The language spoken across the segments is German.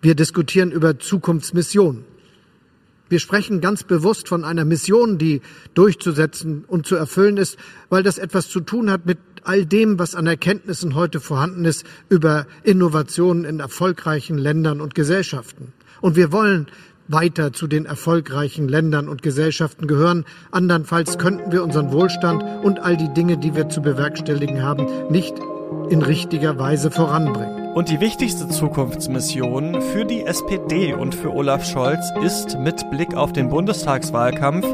Wir diskutieren über Zukunftsmissionen. Wir sprechen ganz bewusst von einer Mission, die durchzusetzen und zu erfüllen ist, weil das etwas zu tun hat mit all dem, was an Erkenntnissen heute vorhanden ist über Innovationen in erfolgreichen Ländern und Gesellschaften. Und wir wollen weiter zu den erfolgreichen Ländern und Gesellschaften gehören. Andernfalls könnten wir unseren Wohlstand und all die Dinge, die wir zu bewerkstelligen haben, nicht in richtiger Weise voranbringen. Und die wichtigste Zukunftsmission für die SPD und für Olaf Scholz ist mit Blick auf den Bundestagswahlkampf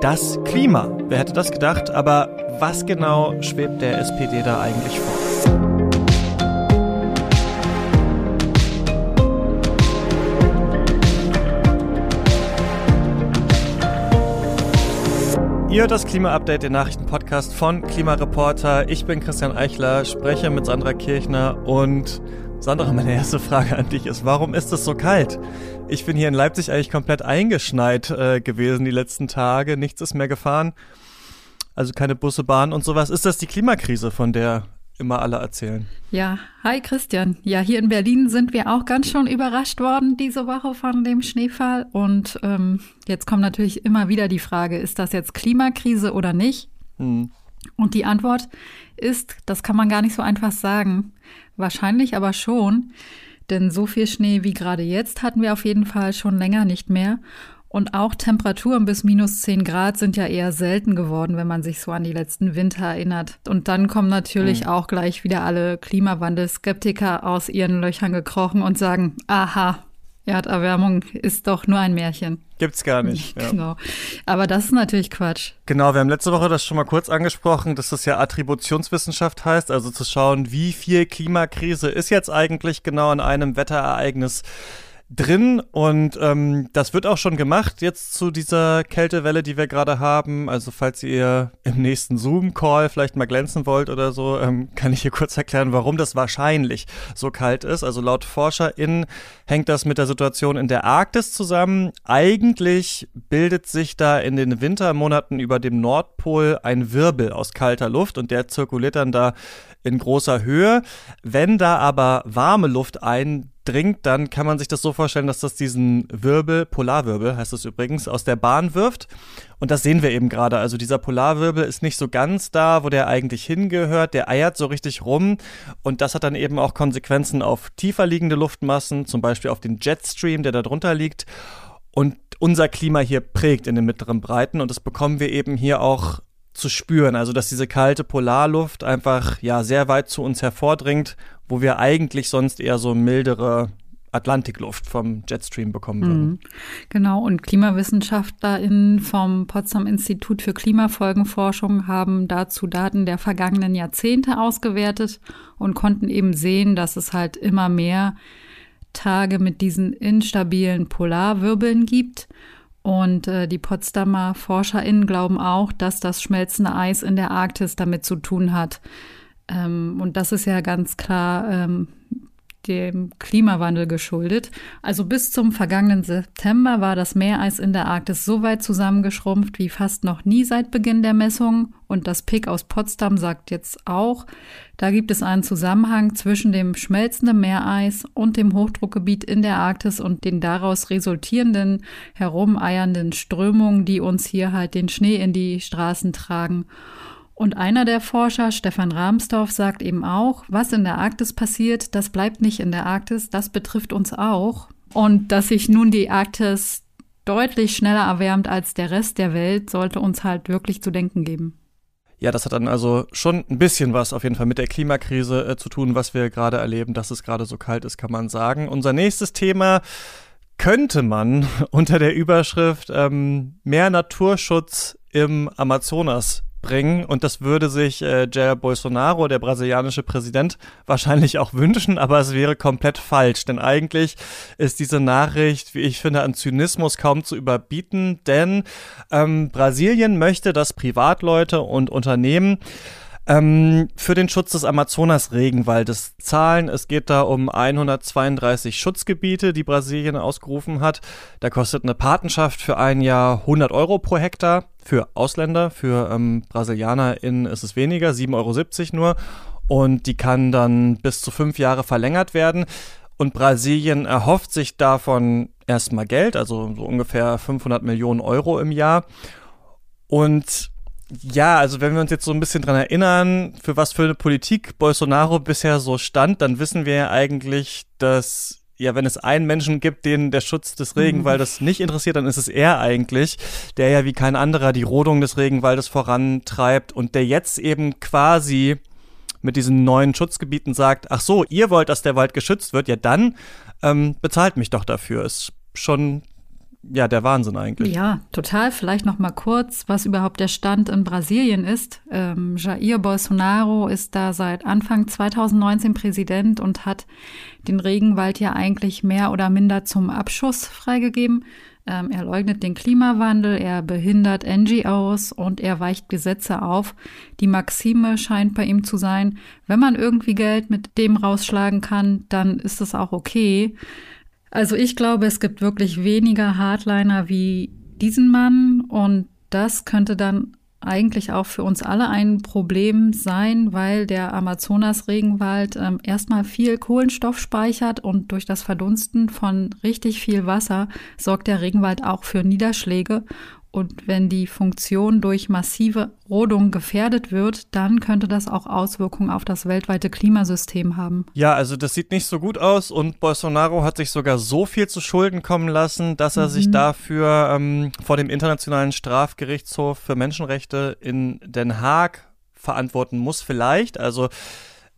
das Klima. Wer hätte das gedacht? Aber was genau schwebt der SPD da eigentlich vor? Ihr hört das Klima-Update, den Nachrichtenpodcast von Klimareporter. Ich bin Christian Eichler, spreche mit Sandra Kirchner und Sandra, meine erste Frage an dich ist, warum ist es so kalt? Ich bin hier in Leipzig eigentlich komplett eingeschneit äh, gewesen die letzten Tage. Nichts ist mehr gefahren. Also keine Busse, Bahn und sowas. Ist das die Klimakrise, von der immer alle erzählen. Ja, hi Christian. Ja, hier in Berlin sind wir auch ganz schön überrascht worden diese Woche von dem Schneefall. Und ähm, jetzt kommt natürlich immer wieder die Frage, ist das jetzt Klimakrise oder nicht? Hm. Und die Antwort ist, das kann man gar nicht so einfach sagen. Wahrscheinlich aber schon. Denn so viel Schnee wie gerade jetzt hatten wir auf jeden Fall schon länger nicht mehr. Und auch Temperaturen bis minus 10 Grad sind ja eher selten geworden, wenn man sich so an die letzten Winter erinnert. Und dann kommen natürlich mhm. auch gleich wieder alle Klimawandelskeptiker aus ihren Löchern gekrochen und sagen, aha, Erderwärmung ist doch nur ein Märchen. Gibt's gar nicht. Ja. Genau. Aber das ist natürlich Quatsch. Genau, wir haben letzte Woche das schon mal kurz angesprochen, dass das ja Attributionswissenschaft heißt, also zu schauen, wie viel Klimakrise ist jetzt eigentlich genau an einem Wetterereignis drin und ähm, das wird auch schon gemacht jetzt zu dieser Kältewelle, die wir gerade haben. Also falls ihr im nächsten Zoom-Call vielleicht mal glänzen wollt oder so, ähm, kann ich hier kurz erklären, warum das wahrscheinlich so kalt ist. Also laut ForscherInnen hängt das mit der Situation in der Arktis zusammen. Eigentlich bildet sich da in den Wintermonaten über dem Nordpol ein Wirbel aus kalter Luft und der zirkuliert dann da in großer Höhe. Wenn da aber warme Luft eindringt, dann kann man sich das so vorstellen, dass das diesen Wirbel, Polarwirbel heißt es übrigens, aus der Bahn wirft. Und das sehen wir eben gerade. Also dieser Polarwirbel ist nicht so ganz da, wo der eigentlich hingehört. Der eiert so richtig rum. Und das hat dann eben auch Konsequenzen auf tiefer liegende Luftmassen, zum Beispiel auf den Jetstream, der da drunter liegt. Und unser Klima hier prägt in den mittleren Breiten. Und das bekommen wir eben hier auch zu spüren. Also, dass diese kalte Polarluft einfach ja sehr weit zu uns hervordringt, wo wir eigentlich sonst eher so mildere Atlantikluft vom Jetstream bekommen würden. Mhm. Genau, und KlimawissenschaftlerInnen vom Potsdam Institut für Klimafolgenforschung haben dazu Daten der vergangenen Jahrzehnte ausgewertet und konnten eben sehen, dass es halt immer mehr Tage mit diesen instabilen Polarwirbeln gibt. Und äh, die Potsdamer ForscherInnen glauben auch, dass das schmelzende Eis in der Arktis damit zu tun hat. Ähm, und das ist ja ganz klar ähm, dem Klimawandel geschuldet. Also bis zum vergangenen September war das Meereis in der Arktis so weit zusammengeschrumpft wie fast noch nie seit Beginn der Messungen. Und das PIC aus Potsdam sagt jetzt auch, da gibt es einen Zusammenhang zwischen dem schmelzenden Meereis und dem Hochdruckgebiet in der Arktis und den daraus resultierenden herumeiernden Strömungen, die uns hier halt den Schnee in die Straßen tragen. Und einer der Forscher, Stefan Rahmsdorf, sagt eben auch, was in der Arktis passiert, das bleibt nicht in der Arktis, das betrifft uns auch. Und dass sich nun die Arktis deutlich schneller erwärmt als der Rest der Welt, sollte uns halt wirklich zu denken geben. Ja, das hat dann also schon ein bisschen was auf jeden Fall mit der Klimakrise äh, zu tun, was wir gerade erleben, dass es gerade so kalt ist, kann man sagen. Unser nächstes Thema könnte man unter der Überschrift ähm, mehr Naturschutz im Amazonas bringen. Und das würde sich äh, Jair Bolsonaro, der brasilianische Präsident, wahrscheinlich auch wünschen, aber es wäre komplett falsch, denn eigentlich ist diese Nachricht, wie ich finde, an Zynismus kaum zu überbieten, denn ähm, Brasilien möchte, dass Privatleute und Unternehmen ähm, für den Schutz des Amazonas-Regenwaldes zahlen. Es geht da um 132 Schutzgebiete, die Brasilien ausgerufen hat. Da kostet eine Patenschaft für ein Jahr 100 Euro pro Hektar. Für Ausländer, für ähm, BrasilianerInnen ist es weniger, 7,70 Euro nur. Und die kann dann bis zu fünf Jahre verlängert werden. Und Brasilien erhofft sich davon erstmal Geld, also so ungefähr 500 Millionen Euro im Jahr. Und ja, also wenn wir uns jetzt so ein bisschen dran erinnern, für was für eine Politik Bolsonaro bisher so stand, dann wissen wir ja eigentlich, dass ja, wenn es einen Menschen gibt, den der Schutz des Regenwaldes mhm. nicht interessiert, dann ist es er eigentlich, der ja wie kein anderer die Rodung des Regenwaldes vorantreibt und der jetzt eben quasi mit diesen neuen Schutzgebieten sagt, ach so, ihr wollt, dass der Wald geschützt wird, ja dann ähm, bezahlt mich doch dafür. Ist schon ja, der Wahnsinn eigentlich. Ja, total. Vielleicht noch mal kurz, was überhaupt der Stand in Brasilien ist. Ähm, Jair Bolsonaro ist da seit Anfang 2019 Präsident und hat den Regenwald ja eigentlich mehr oder minder zum Abschuss freigegeben. Ähm, er leugnet den Klimawandel, er behindert NGOs und er weicht Gesetze auf. Die Maxime scheint bei ihm zu sein, wenn man irgendwie Geld mit dem rausschlagen kann, dann ist es auch okay. Also ich glaube, es gibt wirklich weniger Hardliner wie diesen Mann und das könnte dann eigentlich auch für uns alle ein Problem sein, weil der Amazonas-Regenwald ähm, erstmal viel Kohlenstoff speichert und durch das Verdunsten von richtig viel Wasser sorgt der Regenwald auch für Niederschläge und wenn die Funktion durch massive Rodung gefährdet wird, dann könnte das auch Auswirkungen auf das weltweite Klimasystem haben. Ja, also das sieht nicht so gut aus und Bolsonaro hat sich sogar so viel zu Schulden kommen lassen, dass er mhm. sich dafür ähm, vor dem Internationalen Strafgerichtshof für Menschenrechte in Den Haag verantworten muss, vielleicht. Also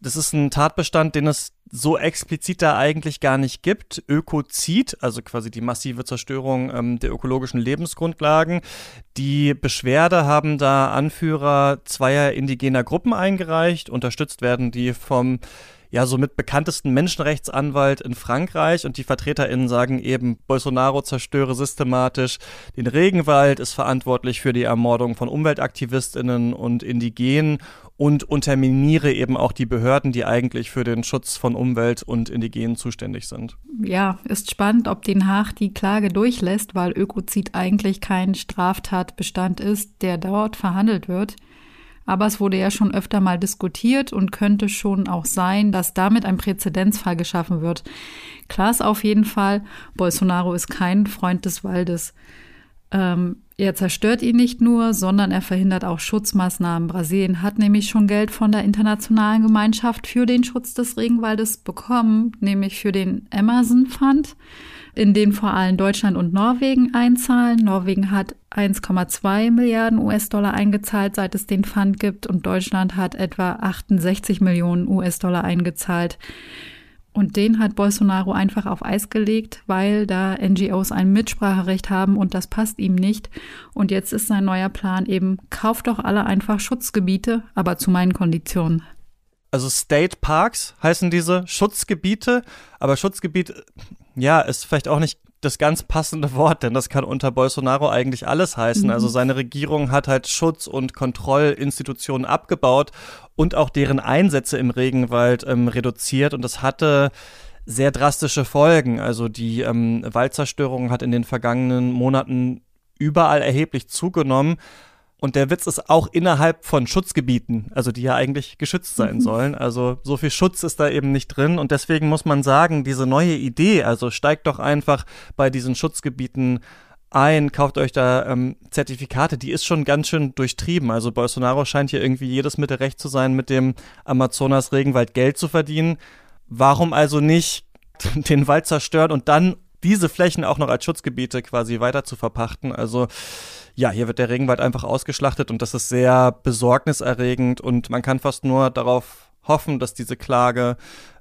das ist ein Tatbestand, den es so explizit da eigentlich gar nicht gibt. Ökozid, also quasi die massive Zerstörung ähm, der ökologischen Lebensgrundlagen. Die Beschwerde haben da Anführer zweier indigener Gruppen eingereicht. Unterstützt werden die vom ja, somit bekanntesten Menschenrechtsanwalt in Frankreich und die VertreterInnen sagen eben, Bolsonaro zerstöre systematisch den Regenwald, ist verantwortlich für die Ermordung von UmweltaktivistInnen und Indigenen und unterminiere eben auch die Behörden, die eigentlich für den Schutz von Umwelt und Indigenen zuständig sind. Ja, ist spannend, ob Den Haag die Klage durchlässt, weil Ökozid eigentlich kein Straftatbestand ist, der dort verhandelt wird. Aber es wurde ja schon öfter mal diskutiert und könnte schon auch sein, dass damit ein Präzedenzfall geschaffen wird. Klar ist auf jeden Fall, Bolsonaro ist kein Freund des Waldes. Ähm, er zerstört ihn nicht nur, sondern er verhindert auch Schutzmaßnahmen. Brasilien hat nämlich schon Geld von der internationalen Gemeinschaft für den Schutz des Regenwaldes bekommen, nämlich für den Amazon Fund, in den vor allem Deutschland und Norwegen einzahlen. Norwegen hat 1,2 Milliarden US-Dollar eingezahlt, seit es den Fund gibt, und Deutschland hat etwa 68 Millionen US-Dollar eingezahlt. Und den hat Bolsonaro einfach auf Eis gelegt, weil da NGOs ein Mitspracherecht haben und das passt ihm nicht. Und jetzt ist sein neuer Plan eben, kauft doch alle einfach Schutzgebiete, aber zu meinen Konditionen. Also State Parks heißen diese Schutzgebiete, aber Schutzgebiet, ja, ist vielleicht auch nicht das ganz passende Wort, denn das kann unter Bolsonaro eigentlich alles heißen. Mhm. Also seine Regierung hat halt Schutz- und Kontrollinstitutionen abgebaut und auch deren Einsätze im Regenwald ähm, reduziert und das hatte sehr drastische Folgen. Also die ähm, Waldzerstörung hat in den vergangenen Monaten überall erheblich zugenommen. Und der Witz ist auch innerhalb von Schutzgebieten, also die ja eigentlich geschützt sein mhm. sollen. Also so viel Schutz ist da eben nicht drin. Und deswegen muss man sagen, diese neue Idee, also steigt doch einfach bei diesen Schutzgebieten ein, kauft euch da ähm, Zertifikate, die ist schon ganz schön durchtrieben. Also Bolsonaro scheint hier irgendwie jedes Mittel recht zu sein, mit dem Amazonas-Regenwald Geld zu verdienen. Warum also nicht den Wald zerstören und dann diese Flächen auch noch als Schutzgebiete quasi weiter zu verpachten? Also ja, hier wird der Regenwald einfach ausgeschlachtet und das ist sehr besorgniserregend und man kann fast nur darauf hoffen, dass diese Klage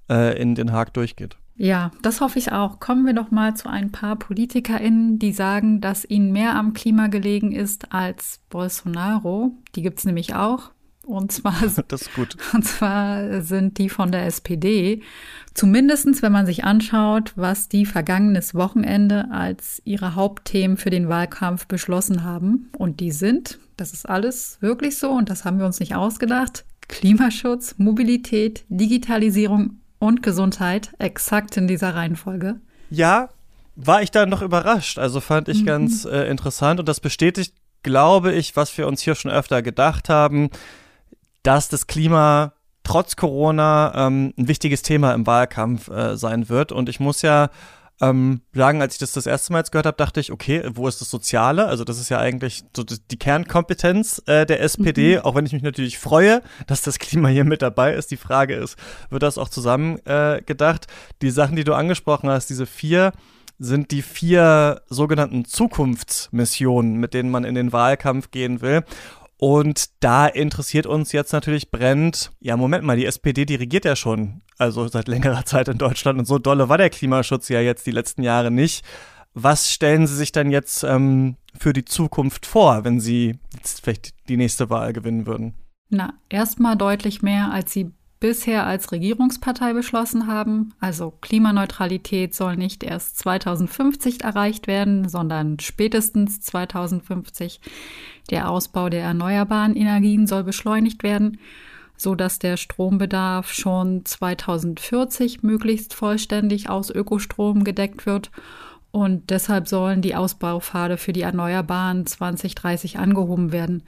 äh, in Den Haag durchgeht. Ja, das hoffe ich auch. Kommen wir doch mal zu ein paar PolitikerInnen, die sagen, dass ihnen mehr am Klima gelegen ist als Bolsonaro. Die gibt es nämlich auch. Und zwar. Und zwar sind die von der SPD. Zumindestens, wenn man sich anschaut, was die vergangenes Wochenende als ihre Hauptthemen für den Wahlkampf beschlossen haben. Und die sind, das ist alles wirklich so und das haben wir uns nicht ausgedacht, Klimaschutz, Mobilität, Digitalisierung und Gesundheit, exakt in dieser Reihenfolge. Ja, war ich da noch überrascht. Also fand ich mhm. ganz äh, interessant und das bestätigt, glaube ich, was wir uns hier schon öfter gedacht haben dass das Klima trotz Corona ähm, ein wichtiges Thema im Wahlkampf äh, sein wird. Und ich muss ja ähm, sagen, als ich das das erste Mal jetzt gehört habe, dachte ich, okay, wo ist das Soziale? Also das ist ja eigentlich so die Kernkompetenz äh, der SPD, mhm. auch wenn ich mich natürlich freue, dass das Klima hier mit dabei ist. Die Frage ist, wird das auch zusammen äh, gedacht? Die Sachen, die du angesprochen hast, diese vier sind die vier sogenannten Zukunftsmissionen, mit denen man in den Wahlkampf gehen will. Und da interessiert uns jetzt natürlich brennend, ja, Moment mal, die SPD, die regiert ja schon, also seit längerer Zeit in Deutschland und so dolle war der Klimaschutz ja jetzt die letzten Jahre nicht. Was stellen Sie sich denn jetzt ähm, für die Zukunft vor, wenn Sie jetzt vielleicht die nächste Wahl gewinnen würden? Na, erstmal deutlich mehr, als Sie bisher als Regierungspartei beschlossen haben. Also Klimaneutralität soll nicht erst 2050 erreicht werden, sondern spätestens 2050. Der Ausbau der erneuerbaren Energien soll beschleunigt werden, so dass der Strombedarf schon 2040 möglichst vollständig aus Ökostrom gedeckt wird. Und deshalb sollen die Ausbaupfade für die Erneuerbaren 2030 angehoben werden.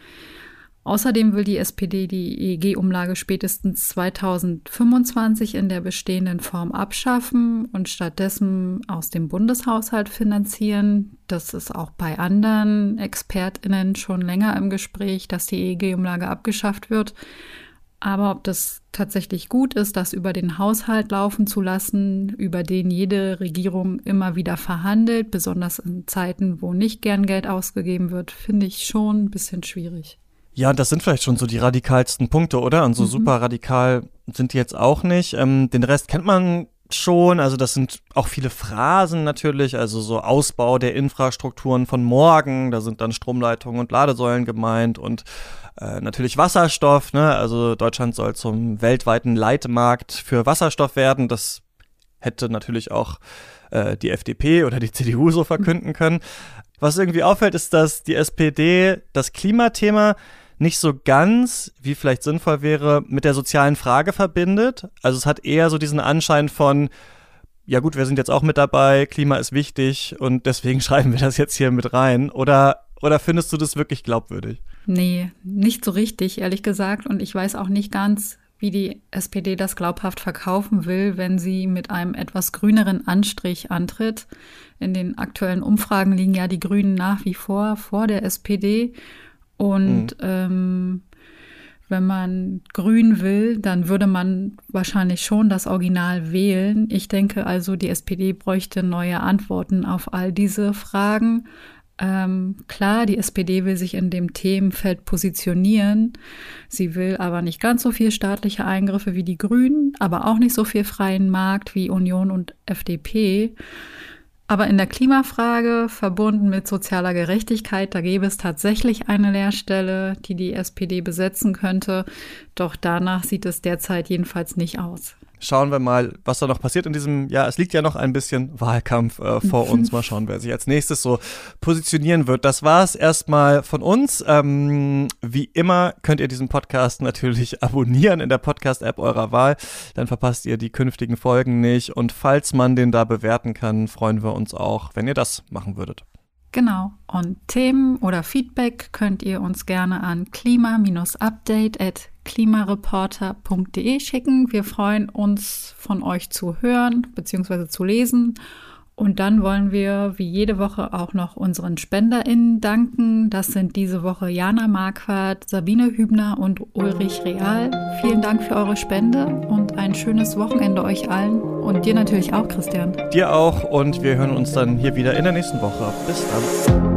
Außerdem will die SPD die EEG-Umlage spätestens 2025 in der bestehenden Form abschaffen und stattdessen aus dem Bundeshaushalt finanzieren. Das ist auch bei anderen Expertinnen schon länger im Gespräch, dass die EEG-Umlage abgeschafft wird. Aber ob das tatsächlich gut ist, das über den Haushalt laufen zu lassen, über den jede Regierung immer wieder verhandelt, besonders in Zeiten, wo nicht gern Geld ausgegeben wird, finde ich schon ein bisschen schwierig. Ja, das sind vielleicht schon so die radikalsten Punkte, oder? Und so mhm. super radikal sind die jetzt auch nicht. Ähm, den Rest kennt man schon. Also das sind auch viele Phrasen natürlich. Also so Ausbau der Infrastrukturen von morgen. Da sind dann Stromleitungen und Ladesäulen gemeint und äh, natürlich Wasserstoff. Ne? Also Deutschland soll zum weltweiten Leitmarkt für Wasserstoff werden. Das hätte natürlich auch äh, die FDP oder die CDU so verkünden können. Was irgendwie auffällt, ist, dass die SPD das Klimathema nicht so ganz, wie vielleicht sinnvoll wäre, mit der sozialen Frage verbindet. Also es hat eher so diesen Anschein von, ja gut, wir sind jetzt auch mit dabei, Klima ist wichtig und deswegen schreiben wir das jetzt hier mit rein. Oder, oder findest du das wirklich glaubwürdig? Nee, nicht so richtig, ehrlich gesagt. Und ich weiß auch nicht ganz, wie die SPD das glaubhaft verkaufen will, wenn sie mit einem etwas grüneren Anstrich antritt. In den aktuellen Umfragen liegen ja die Grünen nach wie vor vor der SPD. Und mhm. ähm, wenn man grün will, dann würde man wahrscheinlich schon das Original wählen. Ich denke also, die SPD bräuchte neue Antworten auf all diese Fragen. Ähm, klar, die SPD will sich in dem Themenfeld positionieren. Sie will aber nicht ganz so viel staatliche Eingriffe wie die Grünen, aber auch nicht so viel freien Markt wie Union und FDP. Aber in der Klimafrage, verbunden mit sozialer Gerechtigkeit, da gäbe es tatsächlich eine Lehrstelle, die die SPD besetzen könnte. Doch danach sieht es derzeit jedenfalls nicht aus schauen wir mal, was da noch passiert in diesem Jahr. Es liegt ja noch ein bisschen Wahlkampf äh, vor uns. Mal schauen, wer sich als nächstes so positionieren wird. Das war es erstmal von uns. Ähm, wie immer könnt ihr diesen Podcast natürlich abonnieren in der Podcast-App eurer Wahl. Dann verpasst ihr die künftigen Folgen nicht. Und falls man den da bewerten kann, freuen wir uns auch, wenn ihr das machen würdet. Genau. Und Themen oder Feedback könnt ihr uns gerne an klima-update at klimareporter.de schicken. Wir freuen uns, von euch zu hören bzw. zu lesen. Und dann wollen wir wie jede Woche auch noch unseren SpenderInnen danken. Das sind diese Woche Jana Marquardt, Sabine Hübner und Ulrich Real. Vielen Dank für eure Spende und ein schönes Wochenende euch allen. Und dir natürlich auch, Christian. Dir auch und wir hören uns dann hier wieder in der nächsten Woche. Bis dann.